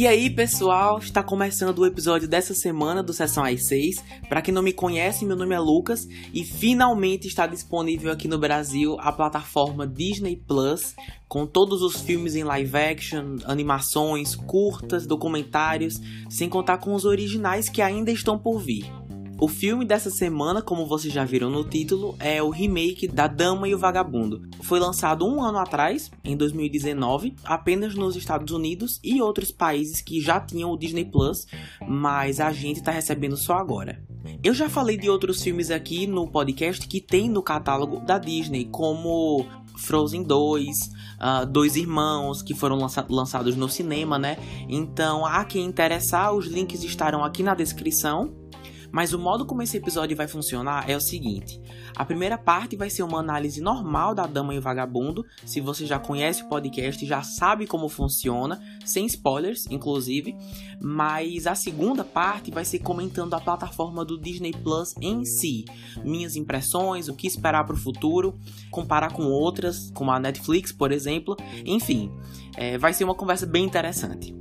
E aí, pessoal, está começando o episódio dessa semana do Sessão às 6. Para quem não me conhece, meu nome é Lucas e finalmente está disponível aqui no Brasil a plataforma Disney Plus, com todos os filmes em live action, animações, curtas, documentários, sem contar com os originais que ainda estão por vir. O filme dessa semana, como vocês já viram no título, é o remake da Dama e o Vagabundo. Foi lançado um ano atrás, em 2019, apenas nos Estados Unidos e outros países que já tinham o Disney Plus, mas a gente está recebendo só agora. Eu já falei de outros filmes aqui no podcast que tem no catálogo da Disney, como Frozen 2, uh, ah, Dois Irmãos, que foram lança lançados no cinema, né? Então, a quem interessar, os links estarão aqui na descrição. Mas o modo como esse episódio vai funcionar é o seguinte: a primeira parte vai ser uma análise normal da Dama e o Vagabundo. Se você já conhece o podcast, já sabe como funciona, sem spoilers, inclusive. Mas a segunda parte vai ser comentando a plataforma do Disney Plus em si, minhas impressões, o que esperar para o futuro, comparar com outras, como a Netflix, por exemplo. Enfim, é, vai ser uma conversa bem interessante.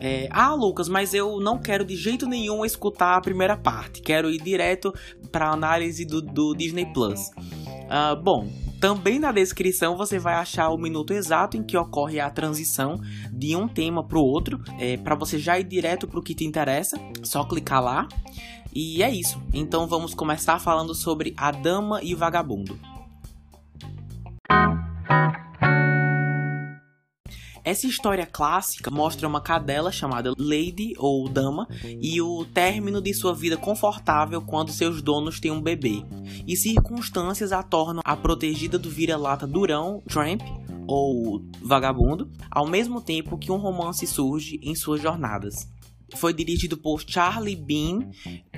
É, ah, Lucas, mas eu não quero de jeito nenhum escutar a primeira parte. Quero ir direto para a análise do, do, Disney Plus. Uh, bom, também na descrição você vai achar o minuto exato em que ocorre a transição de um tema para o outro, é, para você já ir direto para o que te interessa. Só clicar lá. E é isso. Então vamos começar falando sobre A Dama e o Vagabundo. Essa história clássica mostra uma cadela chamada Lady ou Dama e o término de sua vida confortável quando seus donos têm um bebê. E circunstâncias a tornam a protegida do vira-lata durão, Tramp ou vagabundo, ao mesmo tempo que um romance surge em suas jornadas. Foi dirigido por Charlie Bean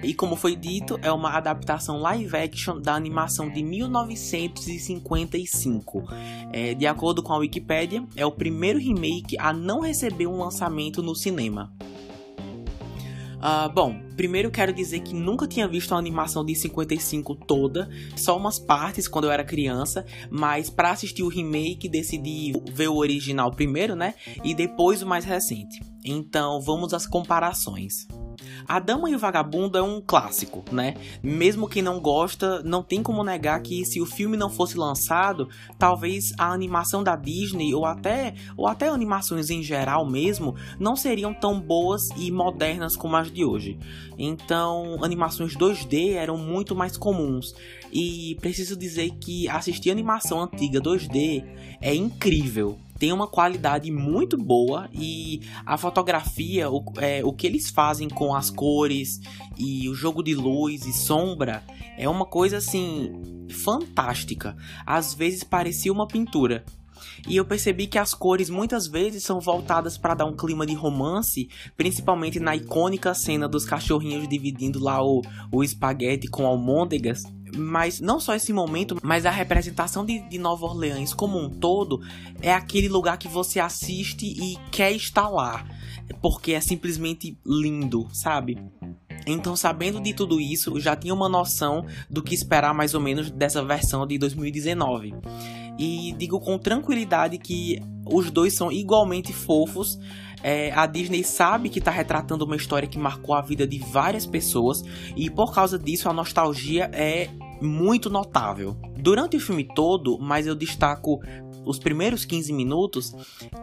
e, como foi dito, é uma adaptação live action da animação de 1955. É, de acordo com a Wikipedia, é o primeiro remake a não receber um lançamento no cinema. Uh, bom, primeiro quero dizer que nunca tinha visto a animação de 55 toda, só umas partes quando eu era criança, mas para assistir o remake decidi ver o original primeiro, né? E depois o mais recente. Então vamos às comparações. A Dama e o Vagabundo é um clássico, né? Mesmo quem não gosta, não tem como negar que se o filme não fosse lançado, talvez a animação da Disney ou até ou até animações em geral mesmo não seriam tão boas e modernas como as de hoje. Então, animações 2D eram muito mais comuns. E preciso dizer que assistir animação antiga 2D é incrível tem uma qualidade muito boa e a fotografia, o, é, o que eles fazem com as cores e o jogo de luz e sombra é uma coisa assim fantástica. Às vezes parecia uma pintura. E eu percebi que as cores muitas vezes são voltadas para dar um clima de romance, principalmente na icônica cena dos cachorrinhos dividindo lá o, o espaguete com almôndegas. Mas não só esse momento, mas a representação de, de Nova Orleans como um todo é aquele lugar que você assiste e quer estar lá. Porque é simplesmente lindo, sabe? Então, sabendo de tudo isso, já tinha uma noção do que esperar mais ou menos dessa versão de 2019. E digo com tranquilidade que os dois são igualmente fofos. É, a Disney sabe que está retratando uma história que marcou a vida de várias pessoas e por causa disso a nostalgia é muito notável. Durante o filme todo, mas eu destaco os primeiros 15 minutos,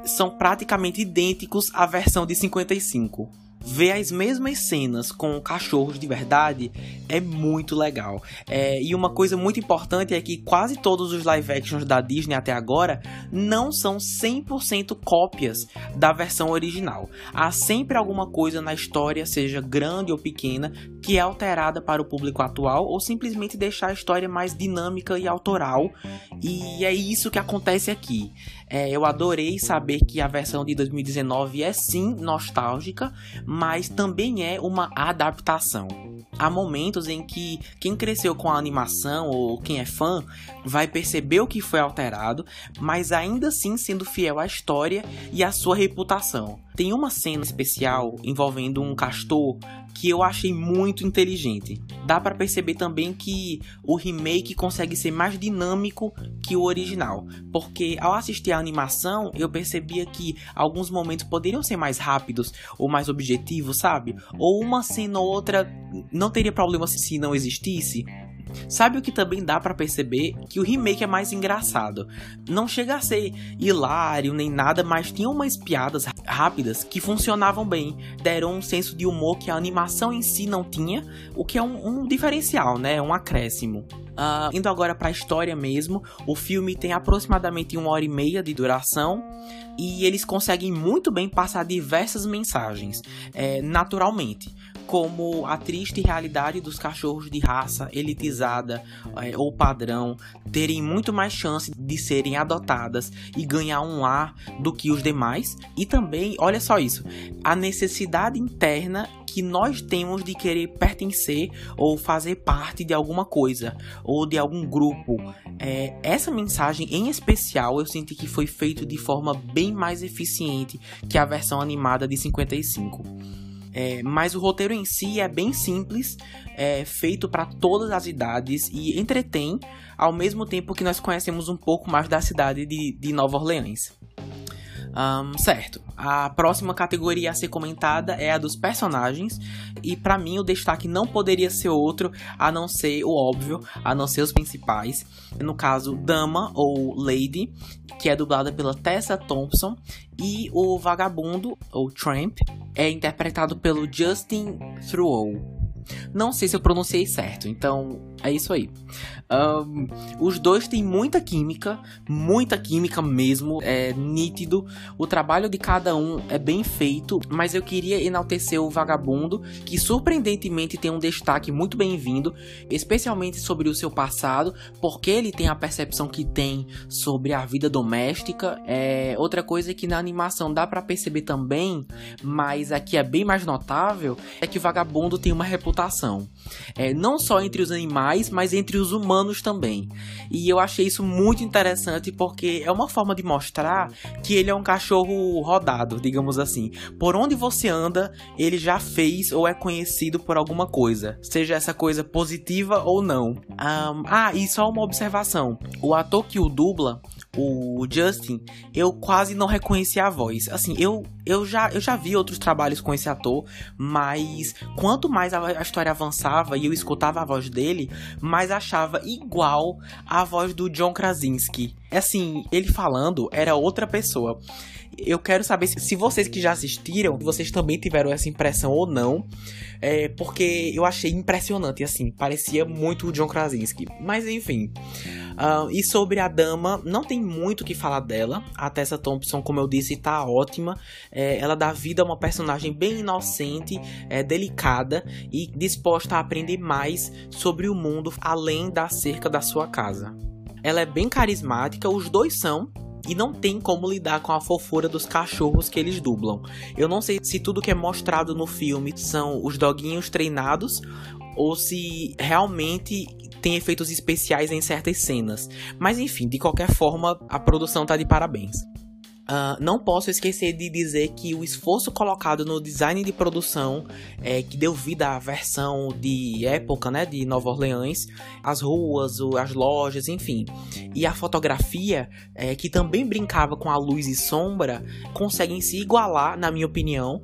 são praticamente idênticos à versão de 55 ver as mesmas cenas com cachorros de verdade é muito legal. É, e uma coisa muito importante é que quase todos os live actions da Disney até agora não são 100% cópias da versão original. Há sempre alguma coisa na história, seja grande ou pequena, que é alterada para o público atual ou simplesmente deixar a história mais dinâmica e autoral. E é isso que acontece aqui. É, eu adorei saber que a versão de 2019 é sim nostálgica, mas também é uma adaptação. Há momentos em que quem cresceu com a animação ou quem é fã vai perceber o que foi alterado, mas ainda assim sendo fiel à história e à sua reputação. Tem uma cena especial envolvendo um castor que eu achei muito inteligente. Dá para perceber também que o remake consegue ser mais dinâmico que o original, porque ao assistir a animação eu percebia que alguns momentos poderiam ser mais rápidos ou mais objetivos, sabe? Ou uma cena ou outra não teria problema se não existisse. Sabe o que também dá para perceber? Que o remake é mais engraçado. Não chega a ser hilário nem nada, mas tinha umas piadas rápidas que funcionavam bem. Deram um senso de humor que a animação em si não tinha, o que é um, um diferencial, né? Um acréscimo. Uh, indo agora para a história mesmo, o filme tem aproximadamente uma hora e meia de duração e eles conseguem muito bem passar diversas mensagens, é, naturalmente como a triste realidade dos cachorros de raça elitizada é, ou padrão terem muito mais chance de serem adotadas e ganhar um lar do que os demais. E também, olha só isso, a necessidade interna que nós temos de querer pertencer ou fazer parte de alguma coisa ou de algum grupo. É, essa mensagem em especial eu senti que foi feito de forma bem mais eficiente que a versão animada de 55. É, mas o roteiro em si é bem simples, é feito para todas as idades e entretém, ao mesmo tempo que nós conhecemos um pouco mais da cidade de, de Nova Orleans. Um, certo, a próxima categoria a ser comentada é a dos personagens, e para mim o destaque não poderia ser outro a não ser o óbvio, a não ser os principais. No caso, Dama ou Lady, que é dublada pela Tessa Thompson, e o Vagabundo ou Tramp é interpretado pelo Justin Trudeau. Não sei se eu pronunciei certo, então é isso aí. Um, os dois têm muita química, muita química mesmo, é nítido. O trabalho de cada um é bem feito, mas eu queria enaltecer o Vagabundo, que surpreendentemente tem um destaque muito bem-vindo, especialmente sobre o seu passado, porque ele tem a percepção que tem sobre a vida doméstica. É outra coisa que na animação dá para perceber também, mas aqui é bem mais notável, é que o Vagabundo tem uma reputação, é, não só entre os animais, mas entre os humanos também. E eu achei isso muito interessante porque é uma forma de mostrar que ele é um cachorro rodado, digamos assim. Por onde você anda, ele já fez ou é conhecido por alguma coisa, seja essa coisa positiva ou não. Um, ah, e só uma observação: o ator que o dubla o Justin, eu quase não reconheci a voz. Assim, eu, eu, já, eu já vi outros trabalhos com esse ator, mas quanto mais a, a história avançava e eu escutava a voz dele, mais achava igual a voz do John Krasinski. Assim, ele falando era outra pessoa. Eu quero saber se, se vocês que já assistiram, vocês também tiveram essa impressão ou não. É, porque eu achei impressionante, assim, parecia muito o John Krasinski. Mas enfim. Uh, e sobre a dama, não tem muito o que falar dela. A Tessa Thompson, como eu disse, tá ótima. É, ela dá vida a uma personagem bem inocente, é, delicada e disposta a aprender mais sobre o mundo além da cerca da sua casa. Ela é bem carismática, os dois são, e não tem como lidar com a fofura dos cachorros que eles dublam. Eu não sei se tudo que é mostrado no filme são os doguinhos treinados ou se realmente tem efeitos especiais em certas cenas. Mas enfim, de qualquer forma, a produção tá de parabéns. Uh, não posso esquecer de dizer que o esforço colocado no design de produção é, que deu vida à versão de época, né, de Nova Orleans, as ruas, as lojas, enfim, e a fotografia é, que também brincava com a luz e sombra, conseguem se igualar, na minha opinião,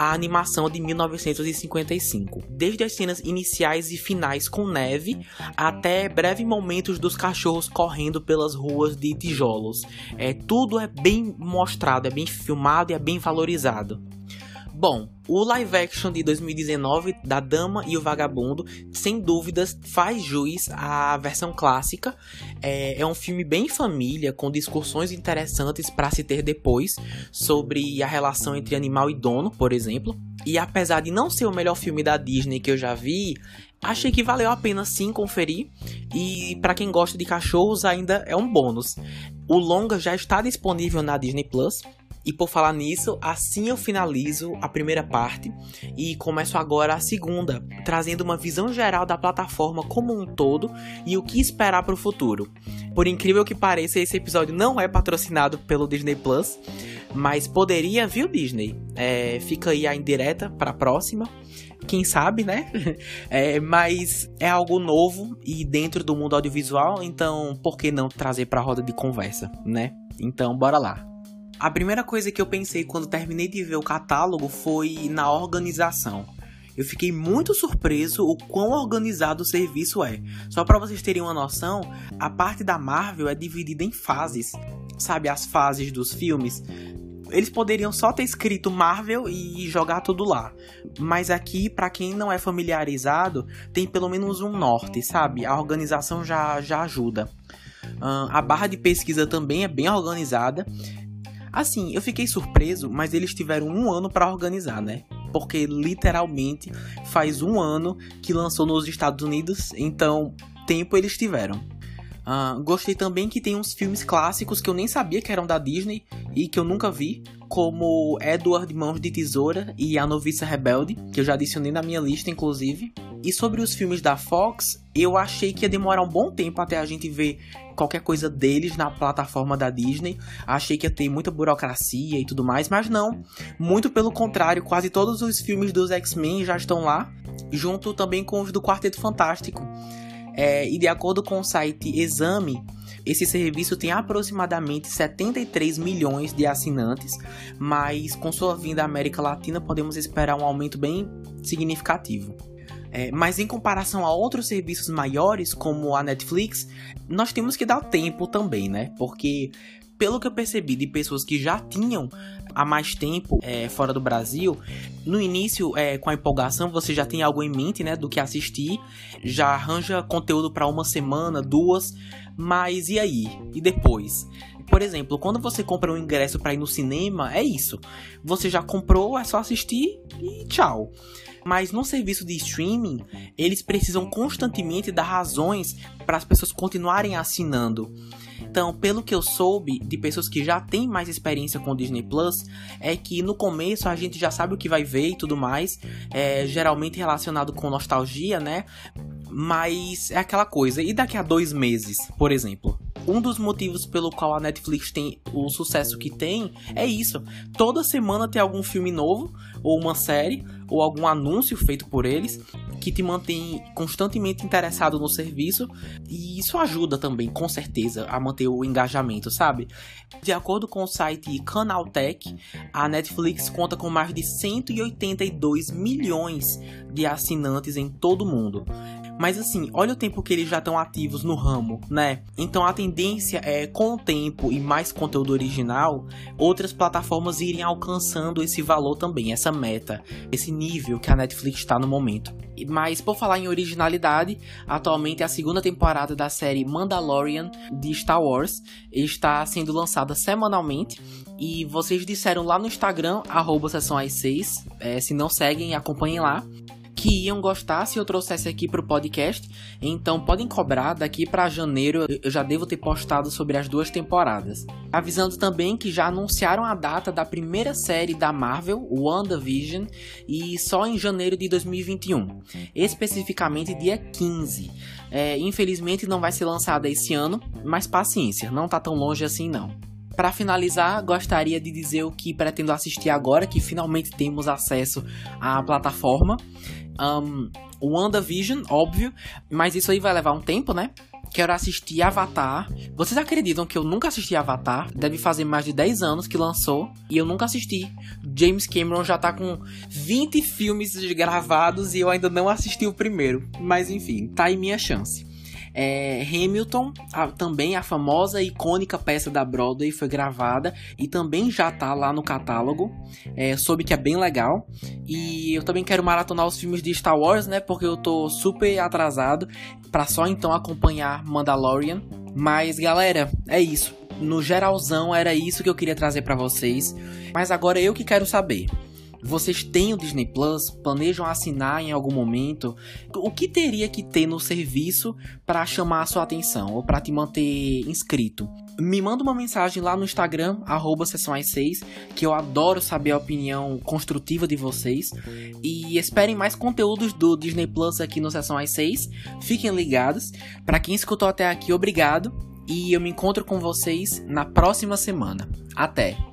a animação de 1955. Desde as cenas iniciais e finais com neve até breves momentos dos cachorros correndo pelas ruas de tijolos. É, tudo é bem mostrado, é bem filmado e é bem valorizado. Bom, o live action de 2019 da Dama e o Vagabundo, sem dúvidas, faz juiz à versão clássica. É, é um filme bem família, com discussões interessantes para se ter depois sobre a relação entre animal e dono, por exemplo. E apesar de não ser o melhor filme da Disney que eu já vi, achei que valeu a pena sim conferir. E para quem gosta de cachorros, ainda é um bônus. O longa já está disponível na Disney Plus E por falar nisso, assim eu finalizo a primeira parte e começo agora a segunda, trazendo uma visão geral da plataforma como um todo e o que esperar para o futuro. Por incrível que pareça, esse episódio não é patrocinado pelo Disney Plus, mas poderia, viu, Disney? É, fica aí a indireta para a próxima quem sabe, né? É, mas é algo novo e dentro do mundo audiovisual, então por que não trazer para a roda de conversa, né? Então, bora lá. A primeira coisa que eu pensei quando terminei de ver o catálogo foi na organização. Eu fiquei muito surpreso o quão organizado o serviço é. Só para vocês terem uma noção, a parte da Marvel é dividida em fases. Sabe as fases dos filmes? Eles poderiam só ter escrito Marvel e jogar tudo lá. Mas aqui, para quem não é familiarizado, tem pelo menos um norte, sabe? A organização já, já ajuda. Uh, a barra de pesquisa também é bem organizada. Assim, eu fiquei surpreso, mas eles tiveram um ano para organizar, né? Porque literalmente faz um ano que lançou nos Estados Unidos, então tempo eles tiveram. Uh, gostei também que tem uns filmes clássicos que eu nem sabia que eram da Disney e que eu nunca vi, como Edward Mãos de Tesoura e A Noviça Rebelde, que eu já adicionei na minha lista, inclusive. E sobre os filmes da Fox, eu achei que ia demorar um bom tempo até a gente ver qualquer coisa deles na plataforma da Disney. Achei que ia ter muita burocracia e tudo mais, mas não. Muito pelo contrário, quase todos os filmes dos X-Men já estão lá, junto também com os do Quarteto Fantástico. É, e de acordo com o site Exame, esse serviço tem aproximadamente 73 milhões de assinantes, mas com sua vinda à América Latina podemos esperar um aumento bem significativo. É, mas em comparação a outros serviços maiores, como a Netflix, nós temos que dar tempo também, né? Porque pelo que eu percebi de pessoas que já tinham há mais tempo é, fora do Brasil, no início, é, com a empolgação, você já tem algo em mente, né, do que assistir, já arranja conteúdo para uma semana, duas, mas e aí? E depois? Por exemplo, quando você compra um ingresso para ir no cinema, é isso. Você já comprou, é só assistir e tchau. Mas no serviço de streaming, eles precisam constantemente dar razões para as pessoas continuarem assinando. Então, pelo que eu soube de pessoas que já têm mais experiência com Disney Plus, é que no começo a gente já sabe o que vai ver e tudo mais, é, geralmente relacionado com nostalgia, né? Mas é aquela coisa. E daqui a dois meses, por exemplo? Um dos motivos pelo qual a Netflix tem o sucesso que tem é isso. Toda semana tem algum filme novo, ou uma série, ou algum anúncio feito por eles que te mantém constantemente interessado no serviço e isso ajuda também, com certeza, a manter o engajamento, sabe? De acordo com o site Canaltech, a Netflix conta com mais de 182 milhões de assinantes em todo o mundo. Mas assim, olha o tempo que eles já estão ativos no ramo, né? Então a tendência é, com o tempo e mais conteúdo original, outras plataformas irem alcançando esse valor também, essa meta, esse nível que a Netflix está no momento. Mas por falar em originalidade, atualmente a segunda temporada da série Mandalorian de Star Wars está sendo lançada semanalmente. E vocês disseram lá no Instagram, arroba sessão 6, é, se não seguem, acompanhem lá que iam gostar se eu trouxesse aqui pro podcast. Então podem cobrar daqui para janeiro, eu já devo ter postado sobre as duas temporadas. Avisando também que já anunciaram a data da primeira série da Marvel, WandaVision, e só em janeiro de 2021, especificamente dia 15. É, infelizmente não vai ser lançada esse ano, mas paciência, não tá tão longe assim não. Para finalizar, gostaria de dizer o que pretendo assistir agora que finalmente temos acesso à plataforma. Um, WandaVision, óbvio, mas isso aí vai levar um tempo, né? Quero assistir Avatar. Vocês acreditam que eu nunca assisti Avatar? Deve fazer mais de 10 anos que lançou e eu nunca assisti. James Cameron já tá com 20 filmes gravados e eu ainda não assisti o primeiro. Mas enfim, tá aí minha chance. É, Hamilton, a, também a famosa e icônica peça da Broadway, foi gravada e também já tá lá no catálogo. É, soube que é bem legal. E eu também quero maratonar os filmes de Star Wars, né? Porque eu tô super atrasado para só então acompanhar Mandalorian. Mas galera, é isso. No geralzão era isso que eu queria trazer para vocês. Mas agora eu que quero saber. Vocês têm o Disney Plus? Planejam assinar em algum momento? O que teria que ter no serviço para chamar a sua atenção ou para te manter inscrito? me manda uma mensagem lá no Instagram, arroba sessões 6, que eu adoro saber a opinião construtiva de vocês. E esperem mais conteúdos do Disney Plus aqui no Sessões 6. Fiquem ligados. Para quem escutou até aqui, obrigado. E eu me encontro com vocês na próxima semana. Até!